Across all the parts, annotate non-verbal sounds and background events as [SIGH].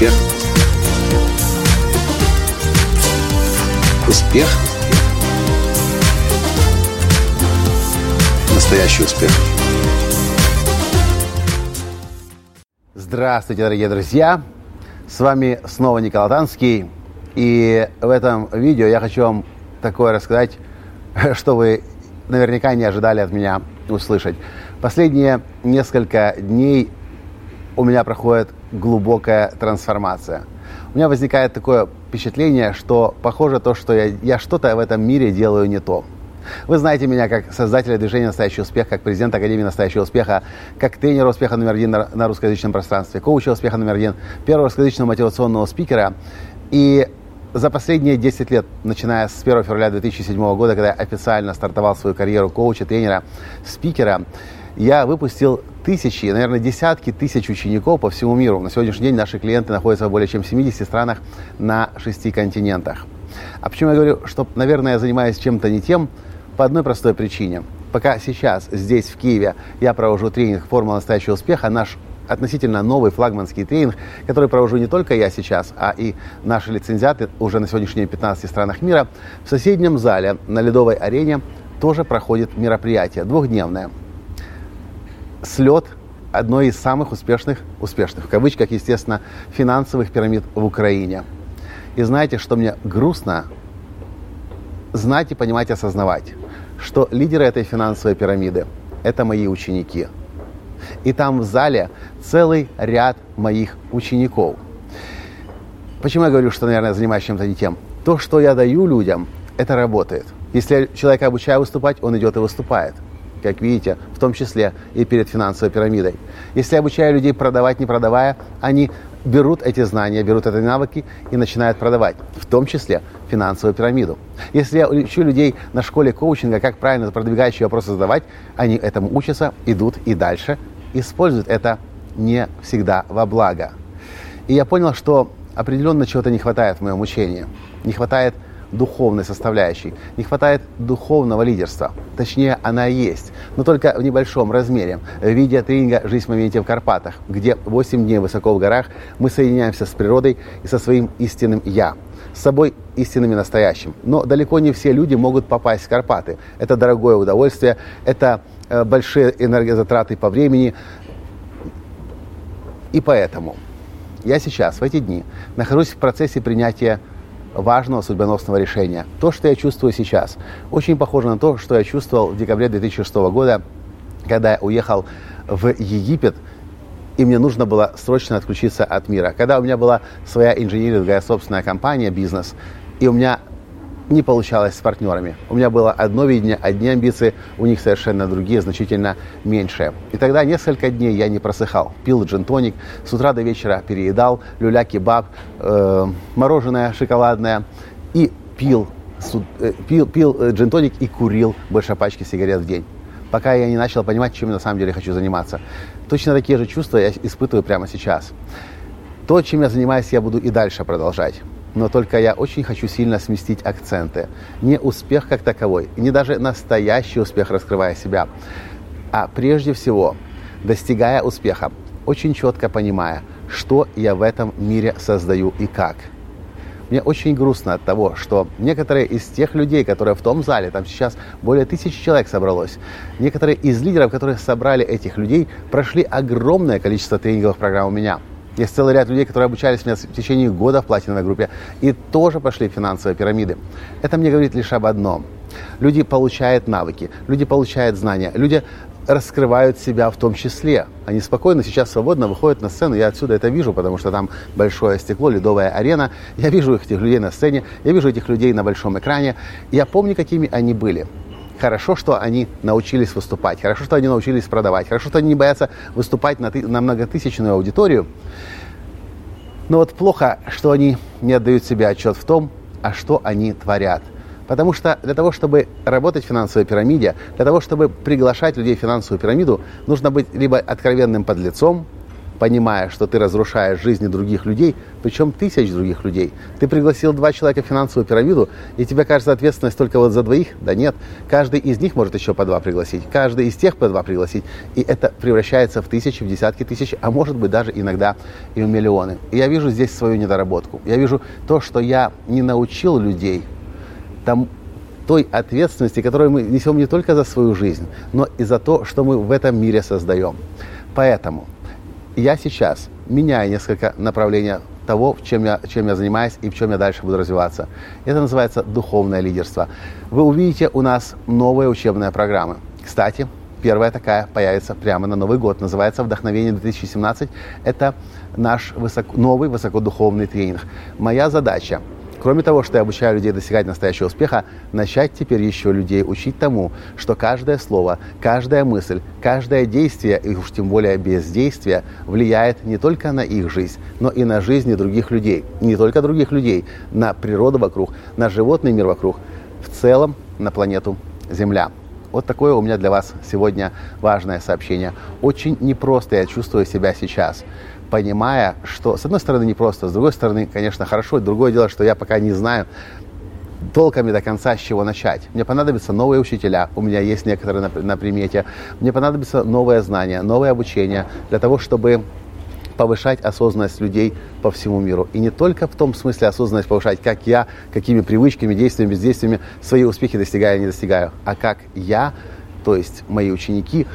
Успех. Успех. Настоящий успех. Здравствуйте, дорогие друзья! С вами снова Николай Танский. И в этом видео я хочу вам такое рассказать, [LAUGHS] что вы наверняка не ожидали от меня услышать. Последние несколько дней у меня проходит глубокая трансформация. У меня возникает такое впечатление, что похоже то, что я, я что-то в этом мире делаю не то. Вы знаете меня как создателя движения «Настоящий успех», как президент Академии «Настоящего успеха», как тренера успеха номер один на, на русскоязычном пространстве, коуча успеха номер один, первого русскоязычного мотивационного спикера. И за последние 10 лет, начиная с 1 февраля 2007 года, когда я официально стартовал свою карьеру коуча, тренера, спикера, я выпустил тысячи, наверное, десятки тысяч учеников по всему миру. На сегодняшний день наши клиенты находятся в более чем 70 странах на шести континентах. А почему я говорю, что, наверное, я занимаюсь чем-то не тем? По одной простой причине. Пока сейчас, здесь, в Киеве, я провожу тренинг «Формула настоящего успеха», наш относительно новый флагманский тренинг, который провожу не только я сейчас, а и наши лицензиаты уже на сегодняшний день в 15 странах мира, в соседнем зале на Ледовой арене тоже проходит мероприятие двухдневное – слет одной из самых успешных, успешных, в кавычках, естественно, финансовых пирамид в Украине. И знаете, что мне грустно? Знать и понимать, осознавать, что лидеры этой финансовой пирамиды – это мои ученики. И там в зале целый ряд моих учеников. Почему я говорю, что, наверное, занимаюсь чем-то не тем? То, что я даю людям, это работает. Если человека обучаю выступать, он идет и выступает – как видите, в том числе и перед финансовой пирамидой. Если обучаю людей продавать, не продавая, они берут эти знания, берут эти навыки и начинают продавать, в том числе финансовую пирамиду. Если я учу людей на школе коучинга, как правильно продвигающие вопросы задавать, они этому учатся, идут и дальше используют это не всегда во благо. И я понял, что определенно чего-то не хватает в моем учении. Не хватает духовной составляющей. Не хватает духовного лидерства. Точнее, она есть, но только в небольшом размере. В виде тренинга «Жизнь в моменте в Карпатах», где 8 дней высоко в горах мы соединяемся с природой и со своим истинным «Я» с собой истинным и настоящим. Но далеко не все люди могут попасть в Карпаты. Это дорогое удовольствие, это э, большие энергозатраты по времени. И поэтому я сейчас, в эти дни, нахожусь в процессе принятия важного судьбоносного решения. То, что я чувствую сейчас, очень похоже на то, что я чувствовал в декабре 2006 года, когда я уехал в Египет, и мне нужно было срочно отключиться от мира. Когда у меня была своя инжиниринговая собственная компания, бизнес, и у меня не получалось с партнерами. У меня было одно видение, одни амбиции, у них совершенно другие, значительно меньшие. И тогда несколько дней я не просыхал. Пил джин-тоник, с утра до вечера переедал, люля-кебаб, э, мороженое шоколадное и пил, э, пил, пил э, джин-тоник и курил больше пачки сигарет в день пока я не начал понимать, чем я на самом деле хочу заниматься. Точно такие же чувства я испытываю прямо сейчас. То, чем я занимаюсь, я буду и дальше продолжать. Но только я очень хочу сильно сместить акценты. Не успех как таковой, не даже настоящий успех, раскрывая себя, а прежде всего, достигая успеха, очень четко понимая, что я в этом мире создаю и как. Мне очень грустно от того, что некоторые из тех людей, которые в том зале, там сейчас более тысячи человек собралось, некоторые из лидеров, которые собрали этих людей, прошли огромное количество тренинговых программ у меня – есть целый ряд людей, которые обучались меня в течение года в платиновой группе и тоже пошли в финансовые пирамиды. Это мне говорит лишь об одном. Люди получают навыки, люди получают знания, люди раскрывают себя в том числе. Они спокойно сейчас свободно выходят на сцену. Я отсюда это вижу, потому что там большое стекло, ледовая арена. Я вижу этих людей на сцене, я вижу этих людей на большом экране. Я помню, какими они были. Хорошо, что они научились выступать, хорошо, что они научились продавать, хорошо, что они не боятся выступать на, на многотысячную аудиторию. Но вот плохо, что они не отдают себе отчет в том, а что они творят. Потому что для того, чтобы работать в финансовой пирамиде, для того, чтобы приглашать людей в финансовую пирамиду, нужно быть либо откровенным подлецом, понимая, что ты разрушаешь жизни других людей, причем тысяч других людей. Ты пригласил два человека в финансовую пирамиду, и тебе кажется ответственность только вот за двоих? Да нет. Каждый из них может еще по два пригласить, каждый из тех по два пригласить. И это превращается в тысячи, в десятки тысяч, а может быть даже иногда и в миллионы. И я вижу здесь свою недоработку. Я вижу то, что я не научил людей там, той ответственности, которую мы несем не только за свою жизнь, но и за то, что мы в этом мире создаем. Поэтому я сейчас меняю несколько направлений того, чем я, чем я занимаюсь и в чем я дальше буду развиваться. Это называется духовное лидерство. Вы увидите у нас новые учебные программы. Кстати, первая такая появится прямо на Новый год. Называется «Вдохновение 2017». Это наш высоко, новый высокодуховный тренинг. Моя задача Кроме того, что я обучаю людей достигать настоящего успеха, начать теперь еще людей учить тому, что каждое слово, каждая мысль, каждое действие, и уж тем более бездействие, влияет не только на их жизнь, но и на жизни других людей. Не только других людей, на природу вокруг, на животный мир вокруг, в целом на планету Земля. Вот такое у меня для вас сегодня важное сообщение. Очень непросто я чувствую себя сейчас понимая, что, с одной стороны, непросто, с другой стороны, конечно, хорошо. Другое дело, что я пока не знаю толками до конца, с чего начать. Мне понадобятся новые учителя, у меня есть некоторые на, на примете. Мне понадобится новое знание, новое обучение для того, чтобы повышать осознанность людей по всему миру. И не только в том смысле осознанность повышать, как я, какими привычками, действиями, бездействиями свои успехи достигаю не достигаю, а как я, то есть мои ученики,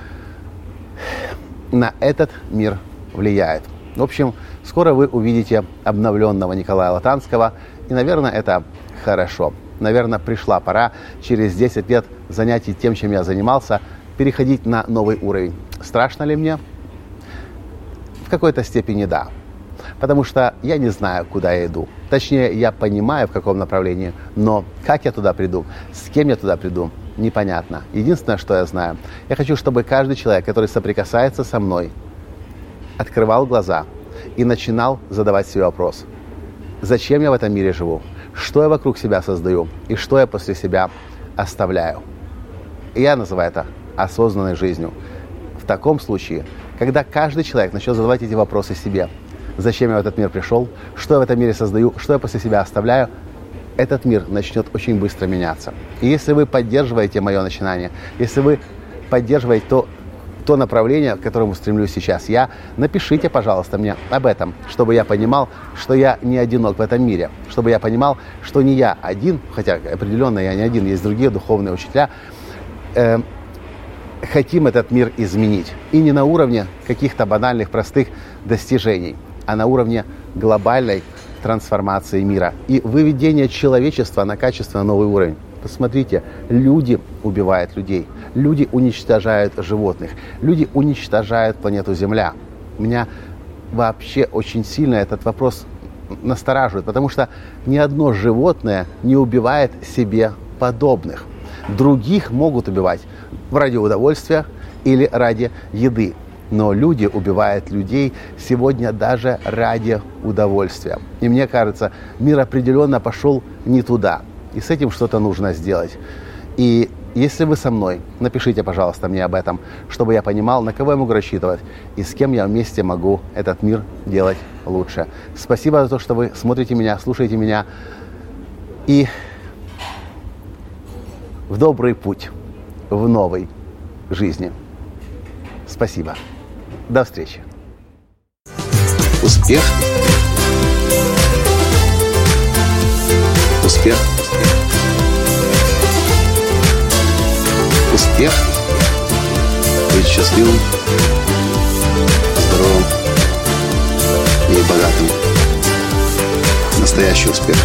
на этот мир влияют. В общем, скоро вы увидите обновленного Николая Латанского, и, наверное, это хорошо. Наверное, пришла пора через 10 лет занятий тем, чем я занимался, переходить на новый уровень. Страшно ли мне? В какой-то степени да. Потому что я не знаю, куда я иду. Точнее, я понимаю, в каком направлении, но как я туда приду, с кем я туда приду, непонятно. Единственное, что я знаю, я хочу, чтобы каждый человек, который соприкасается со мной, открывал глаза и начинал задавать себе вопрос. Зачем я в этом мире живу? Что я вокруг себя создаю? И что я после себя оставляю? Я называю это осознанной жизнью. В таком случае, когда каждый человек начнет задавать эти вопросы себе, зачем я в этот мир пришел, что я в этом мире создаю, что я после себя оставляю, этот мир начнет очень быстро меняться. И если вы поддерживаете мое начинание, если вы поддерживаете то, то направление, к которому стремлюсь сейчас я, напишите, пожалуйста, мне об этом, чтобы я понимал, что я не одинок в этом мире, чтобы я понимал, что не я один, хотя определенно я не один, есть другие духовные учителя, э, хотим этот мир изменить. И не на уровне каких-то банальных, простых достижений, а на уровне глобальной трансформации мира и выведения человечества на качественно новый уровень. Посмотрите, люди убивают людей, люди уничтожают животных, люди уничтожают планету Земля. Меня вообще очень сильно этот вопрос настораживает, потому что ни одно животное не убивает себе подобных. Других могут убивать ради удовольствия или ради еды. Но люди убивают людей сегодня даже ради удовольствия. И мне кажется, мир определенно пошел не туда. И с этим что-то нужно сделать. И если вы со мной, напишите, пожалуйста, мне об этом, чтобы я понимал, на кого я могу рассчитывать и с кем я вместе могу этот мир делать лучше. Спасибо за то, что вы смотрите меня, слушаете меня. И в добрый путь, в новой жизни. Спасибо. До встречи. Успех. Успех Успех. Быть счастливым, здоровым и богатым. Настоящий успех.